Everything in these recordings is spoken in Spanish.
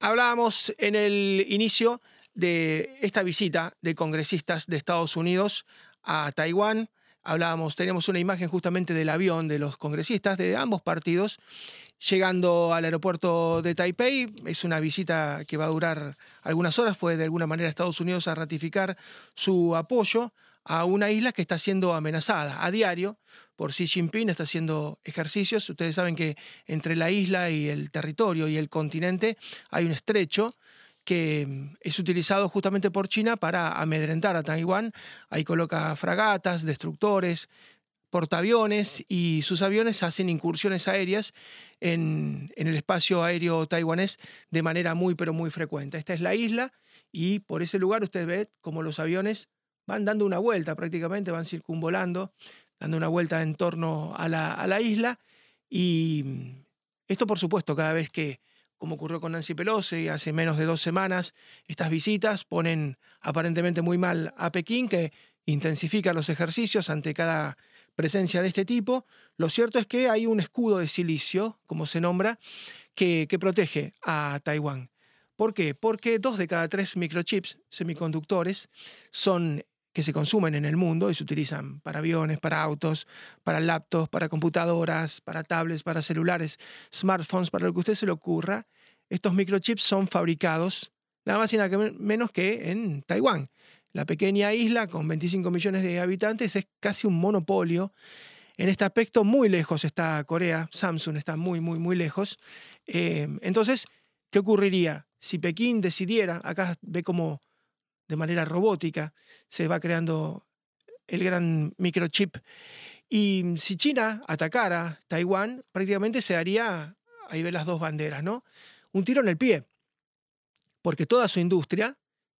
Hablábamos en el inicio de esta visita de congresistas de Estados Unidos a Taiwán. Hablábamos, teníamos una imagen justamente del avión de los congresistas de ambos partidos llegando al aeropuerto de Taipei. Es una visita que va a durar algunas horas. Fue de alguna manera Estados Unidos a ratificar su apoyo a una isla que está siendo amenazada a diario por Xi Jinping, está haciendo ejercicios. Ustedes saben que entre la isla y el territorio y el continente hay un estrecho que mm, es utilizado justamente por China para amedrentar a Taiwán. Ahí coloca fragatas, destructores, portaaviones y sus aviones hacen incursiones aéreas en, en, el espacio aéreo taiwanés de manera muy pero muy frecuente. Esta es la isla y por ese lugar usted ve como los aviones van dando una vuelta prácticamente, van circunvolando dando una vuelta en torno a la, isla. Y mm, esto, por supuesto, cada vez que, como ocurrió con Nancy Pelosi hace menos de dos semanas, estas visitas ponen aparentemente muy mal a Pekín, que intensifica los ejercicios ante cada presencia de este tipo. Lo cierto es que hay un escudo de silicio, como se nombra, que, que protege a Taiwán. ¿Por qué? Porque dos de cada tres microchips semiconductores son que se consumen en el mundo y se utilizan para aviones, para autos, para laptops, para computadoras, para tablets, para celulares, smartphones, para lo que a usted se le ocurra, estos microchips son fabricados nada más y nada menos que en Taiwán. La pequeña isla con 25 millones de habitantes es casi un monopolio. En este aspecto muy lejos está Corea, Samsung está muy, muy, muy lejos. Eh, entonces, ¿qué ocurriría si Pekín decidiera, acá ve como de manera robótica, se va creando el gran microchip. Y si China atacara Taiwán, prácticamente se haría, ahí ve las dos banderas, ¿no? Un tiro en el pie, porque toda su industria,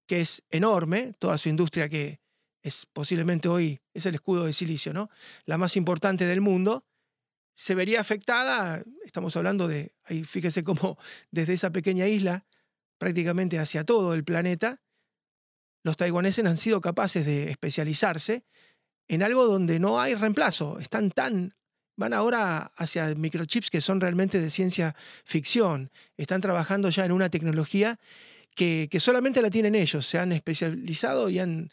que es enorme, toda su industria que es posiblemente hoy, es el escudo de silicio, ¿no? La más importante del mundo, se vería afectada, estamos hablando de, ahí fíjese cómo desde esa pequeña isla, prácticamente hacia todo el planeta, los taiwaneses han sido capaces de especializarse en algo donde no hay reemplazo. Están tan van ahora hacia microchips que son realmente de ciencia ficción. Están trabajando ya en una tecnología que, que, solamente la tienen ellos. Se han especializado y han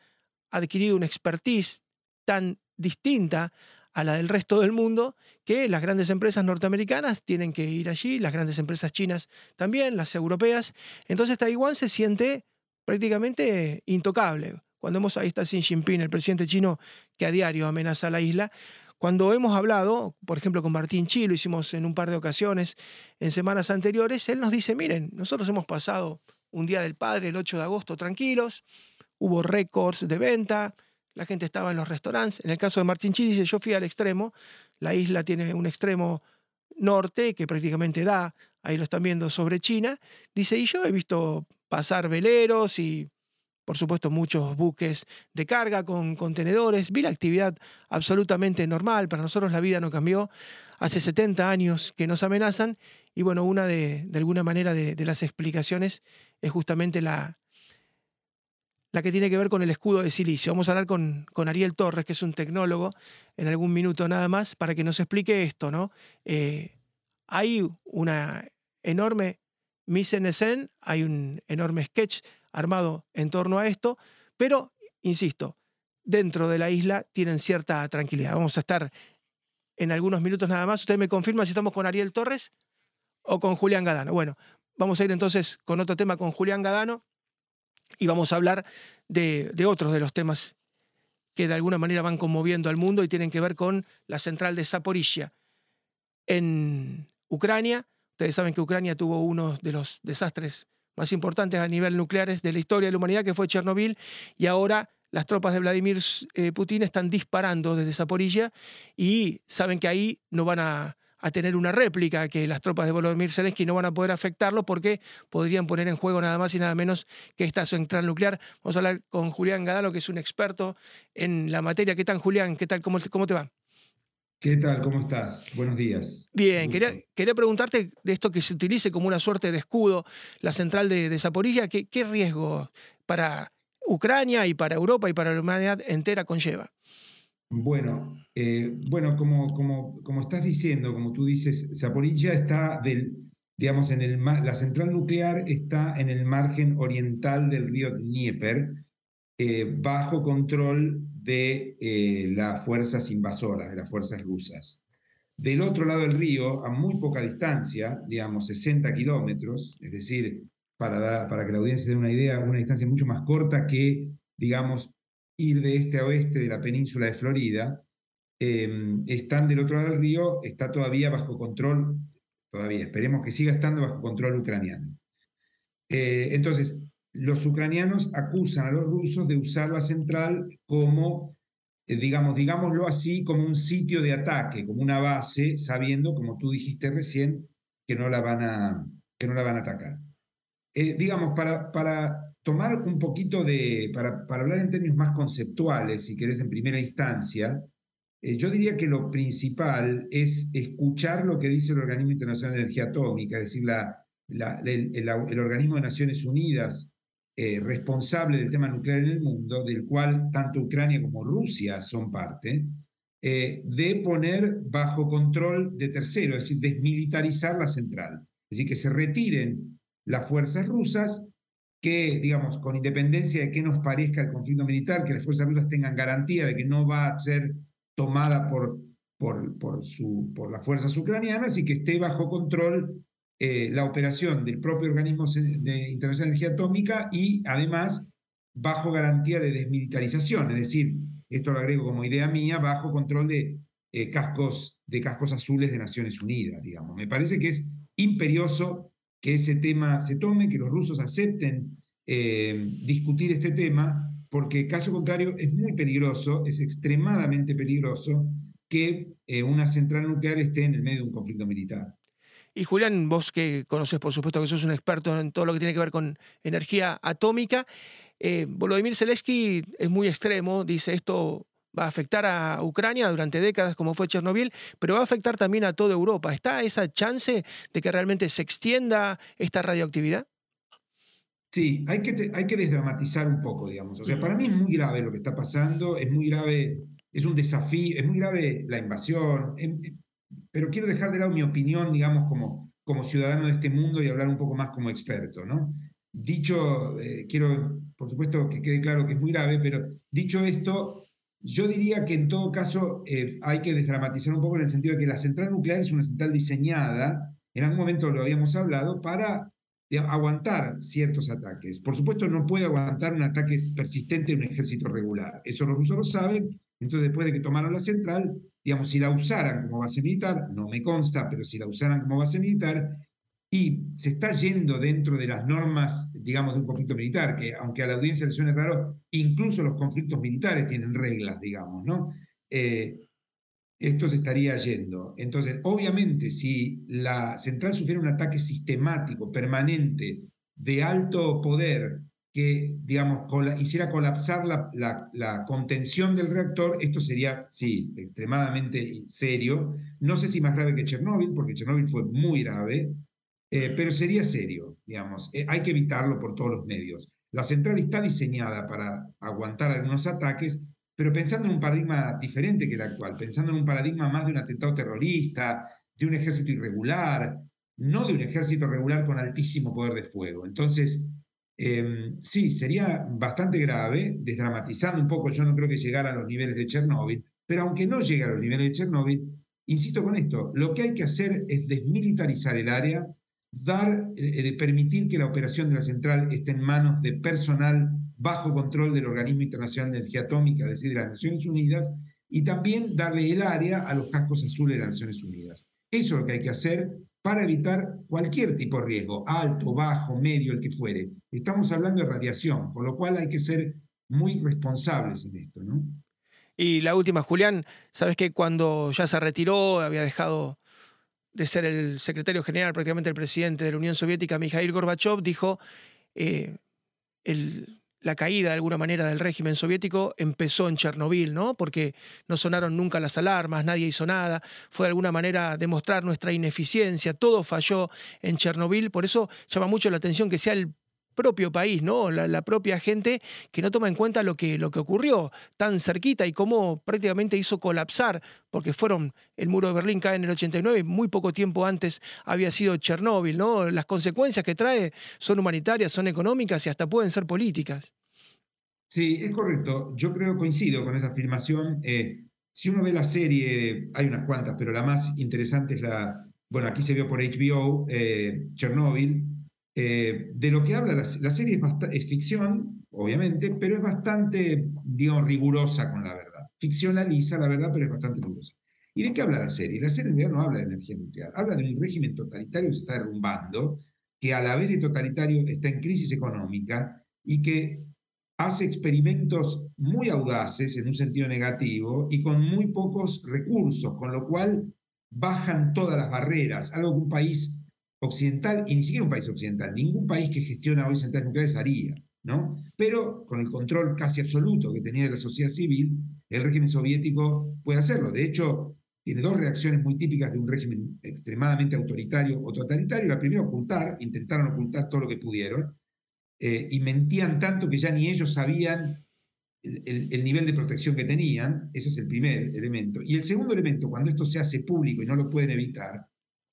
adquirido una expertise tan distinta a la del resto del mundo que las grandes empresas norteamericanas tienen que ir allí, las grandes empresas chinas también, las europeas. Entonces Taiwán se siente prácticamente intocable. Cuando hemos, ahí está Xi Jinping, el presidente chino que a diario amenaza a la isla. Cuando hemos hablado, por ejemplo, con Martín Chi, lo hicimos en un par de ocasiones en semanas anteriores, él nos dice, miren, nosotros hemos pasado un Día del Padre el 8 de agosto tranquilos, hubo récords de venta, la gente estaba en los restaurantes. En el caso de Martín Chi dice, yo fui al extremo, la isla tiene un extremo norte que prácticamente da, ahí lo están viendo, sobre China. Dice, y yo he visto pasar veleros y, por supuesto, muchos buques de carga con contenedores. Vi la actividad absolutamente normal. Para nosotros la vida no cambió. Hace 70 años que nos amenazan. Y bueno, una de, de alguna manera de, las explicaciones es justamente la, la que tiene que ver con el escudo de silicio. Vamos a hablar con, con, Ariel Torres, que es un tecnólogo, en algún minuto nada más, para que nos explique esto, ¿no? Eh, hay una enorme scène, hay un enorme sketch armado en torno a esto, pero, insisto, dentro de la isla tienen cierta tranquilidad. Vamos a estar en algunos minutos nada más. Usted me confirma si estamos con Ariel Torres o con Julián Gadano. Bueno, vamos a ir entonces con otro tema con Julián Gadano y vamos a hablar de, de otros de los temas que de alguna manera van conmoviendo al mundo y tienen que ver con la central de Zaporizhia en Ucrania Ustedes saben que Ucrania tuvo uno de los desastres más importantes a nivel nucleares de la historia de la humanidad, que fue Chernobyl, y ahora las tropas de Vladimir eh, Putin están disparando desde Zaporilla y saben que ahí no van a, tener una réplica, que las tropas de Volodymyr Zelensky no van a poder afectarlo porque podrían poner en juego nada más y nada menos que esta central nuclear. Vamos a hablar con Julián Gadalo, que es un experto en la materia. ¿Qué tal, Julián? ¿Qué tal? ¿Cómo, cómo te va? ¿Qué tal? ¿Cómo estás? Buenos días. Bien, quería, quería, preguntarte de esto que se utilice como una suerte de escudo, la central de, de Zaporilla, ¿qué, ¿qué, riesgo para Ucrania y para Europa y para la humanidad entera conlleva? Bueno, eh, bueno como, como, como, estás diciendo, como tú dices, Zaporilla está del, digamos, en el, la central nuclear está en el margen oriental del río Dnieper, eh, bajo control de eh, las fuerzas invasoras, de las fuerzas rusas. Del otro lado del río, a muy poca distancia, digamos 60 kilómetros, es decir, para, para que la audiencia dé una idea, una distancia mucho más corta que, digamos, ir de este a oeste de la península de Florida, em, están del otro lado del río, está todavía bajo control, todavía, esperemos que siga estando bajo control ucraniano. Eh, entonces, los ucranianos acusan a los rusos de usar la central como, eh, digamos, digámoslo así, como un sitio de ataque, como una base, sabiendo, como tú dijiste recién, que no la van a, que no la van a atacar. Eh, digamos, para, para tomar un poquito de, para, para, hablar en términos más conceptuales, si querés, en primera instancia, eh, yo diría que lo principal es escuchar lo que dice el Organismo Internacional de Energía Atómica, es decir, la, el, Organismo de Naciones Unidas eh, responsable del tema nuclear en el mundo, del cual tanto Ucrania como Rusia son parte, eh, de poner bajo control de terceros, es decir, desmilitarizar la central. Es decir, que se retiren las fuerzas rusas que, digamos, con independencia de qué nos parezca el conflicto militar, que las fuerzas rusas tengan garantía de que no va a ser tomada por, por, por, su, por las fuerzas ucranianas y que esté bajo control eh, la operación del propio organismo de Internacional de Energía Atómica y además bajo garantía de desmilitarización, es decir, esto lo agrego como idea mía, bajo control de eh, cascos, de cascos azules de Naciones Unidas, digamos. Me parece que es imperioso que ese tema se tome, que los rusos acepten eh, discutir este tema, porque caso contrario es muy peligroso, es extremadamente peligroso que una central nuclear esté en el medio de un conflicto militar. Y Julián, vos que conoces, por supuesto, que sos un experto en todo lo que tiene que ver con energía atómica, eh, Volodymyr Zelensky es muy extremo, dice esto va a afectar a Ucrania durante décadas como fue Chernobyl, pero va a afectar también a toda Europa. ¿Está esa chance de que realmente se extienda esta radioactividad? Sí, hay que, hay que desdramatizar un poco, digamos. O sea, para mí es muy grave lo que está pasando, es muy grave, es un desafío, es muy grave la invasión, em, em, pero quiero dejar de lado mi opinión, digamos, como, como ciudadano de este mundo y hablar un poco más como experto, ¿no? Dicho, eh, quiero, por supuesto, que quede claro que es muy grave, pero dicho esto, yo diría que en todo caso eh, hay que desdramatizar un poco en el sentido de que la central nuclear es una central diseñada, en algún momento lo habíamos hablado, para aguantar ciertos ataques. Por supuesto, no puede aguantar un ataque persistente de un ejército regular. Eso los rusos lo saben. Entonces, después de que tomaron la central, digamos, si la usaran como base militar, no me consta, pero si la usaran como base militar, y se está yendo dentro de las normas, digamos, de un conflicto militar, que aunque a la audiencia le suene raro, incluso los conflictos militares tienen reglas, digamos, ¿no? Eh, esto se estaría yendo. Entonces, obviamente, si la central sufriera un ataque sistemático, permanente, de alto poder, que, digamos, hiciera colapsar la, contención del reactor, esto sería, sí, extremadamente serio. No sé si más grave que Chernóbil, porque Chernóbil fue muy grave, eh, pero sería serio, digamos. Eh, hay que evitarlo por todos los medios. La central está diseñada para aguantar algunos ataques, pero pensando en un paradigma diferente que el actual, pensando en un paradigma más de un atentado terrorista, de un ejército irregular, no de un ejército regular con altísimo poder de fuego. Entonces, em, sí, sería bastante grave, desdramatizando un poco, yo no creo que llegara a los niveles de Chernóbil, pero aunque no llegue a los niveles de Chernóbil, insisto con esto, lo que hay que hacer es desmilitarizar el área, dar, eh, permitir que la operación de la central esté en manos de personal bajo control del Organismo Internacional de Energía Atómica, es decir, de las Naciones Unidas, y también darle el área a los cascos azules de las Naciones Unidas. Eso es lo que hay que hacer para evitar cualquier tipo de riesgo, alto, bajo, medio, el que fuere. Estamos hablando de radiación, por lo cual hay que ser muy responsables en esto, ¿no? Y la última, Julián, sabes que cuando ya se retiró, había dejado de ser el secretario general, prácticamente el presidente de la Unión Soviética, Mikhail Gorbachev, dijo, eh, la caída de alguna manera del régimen soviético empezó en Chernobyl, ¿no? Porque no sonaron nunca las alarmas, nadie hizo nada, fue de alguna manera demostrar nuestra ineficiencia, todo falló en Chernobyl, por eso llama mucho la atención que sea el propio país, ¿no? La, propia gente que no toma en cuenta lo que, lo que ocurrió tan cerquita y cómo prácticamente hizo colapsar, porque fueron, el muro de Berlín cae en el 89, muy poco tiempo antes había sido Chernóbil, ¿no? Las consecuencias que trae son humanitarias, son económicas y hasta pueden ser políticas. Sí, es correcto. Yo creo, coincido con esa afirmación. Eh, si uno ve la serie, hay unas cuantas, pero la más interesante es la, bueno, aquí se vio por HBO, eh, Chernobyl, eh, de lo que habla la, serie es, ficción, obviamente, pero es bastante, digamos, rigurosa con la verdad. Ficcionaliza la verdad, pero es bastante rigurosa. ¿Y de qué habla la serie? La serie en realidad no habla de energía nuclear, habla de un régimen totalitario que se está derrumbando, que a la vez de totalitario está en crisis económica y que hace experimentos muy audaces en un sentido negativo y con muy pocos recursos, con lo cual bajan todas las barreras, algo que un país occidental, y ni siquiera un país occidental, ningún país que gestiona hoy centrales nucleares haría, ¿no? Pero con el control casi absoluto que tenía de la sociedad civil, el régimen soviético puede hacerlo. De hecho, tiene dos reacciones muy típicas de un régimen extremadamente autoritario o totalitario. La primera, ocultar, intentaron ocultar todo lo que pudieron, eh, y mentían tanto que ya ni ellos sabían el, nivel de protección que tenían, ese es el primer elemento. Y el segundo elemento, cuando esto se hace público y no lo pueden evitar,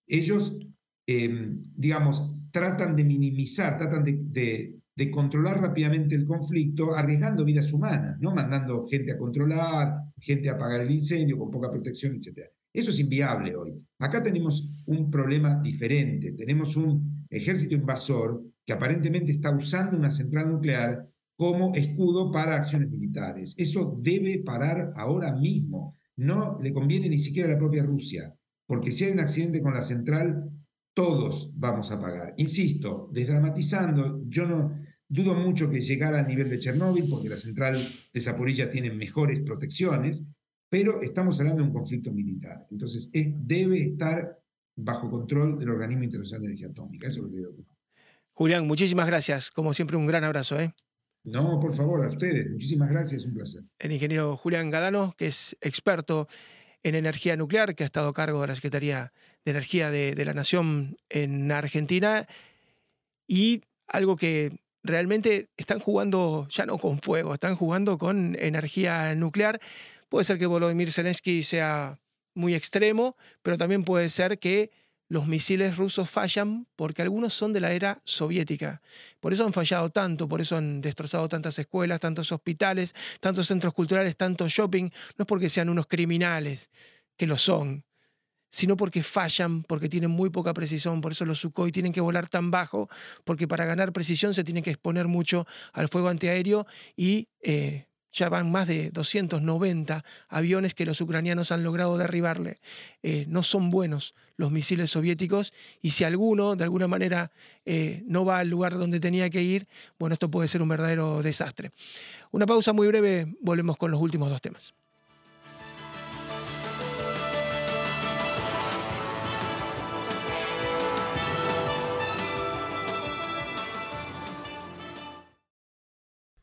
ellos, em, digamos, tratan de minimizar, tratan de, controlar rápidamente el conflicto, arriesgando vidas humanas, ¿no? mandando gente a controlar, gente a apagar el incendio con poca protección, etc. Eso es inviable hoy. Acá tenemos un problema diferente, tenemos un ejército invasor que aparentemente está usando una central nuclear como escudo para acciones militares. Eso debe parar ahora mismo. No le conviene ni siquiera a la propia Rusia, porque si hay un accidente con la central, todos vamos a pagar. Insisto, desdramatizando, yo no dudo mucho que llegara al nivel de Chernóbil, porque la central de Zaporilla tiene mejores protecciones, pero estamos hablando de un conflicto militar. Entonces, debe estar bajo control del Organismo Internacional de Energía Atómica. Eso es lo que debe Julián, muchísimas gracias. Como siempre, un gran abrazo. ¿eh? No, por favor, a ustedes. Muchísimas gracias, un placer. El ingeniero Julián Gadano, que es experto en energía nuclear, que ha estado a cargo de la Secretaría de Energía de, la Nación en Argentina. Y algo que realmente están jugando ya no con fuego, están jugando con energía nuclear. Puede ser que Volodymyr Zelensky sea muy extremo, pero también puede ser que los misiles rusos fallan porque algunos son de la era soviética. Por eso han fallado tanto, por eso han destrozado tantas escuelas, tantos hospitales, tantos centros culturales, tanto shopping. No es porque sean unos criminales, que lo son, sino porque fallan, porque tienen muy poca precisión. Por eso los Sukhoi tienen que volar tan bajo, porque para ganar precisión se tienen que exponer mucho al fuego antiaéreo y eh, ya van más de 290 aviones que los ucranianos han logrado derribarle. Eh, no son buenos los misiles soviéticos y si alguno de alguna manera eh, no va al lugar donde tenía que ir, bueno, esto puede ser un verdadero desastre. Una pausa muy breve, volvemos con los últimos dos temas.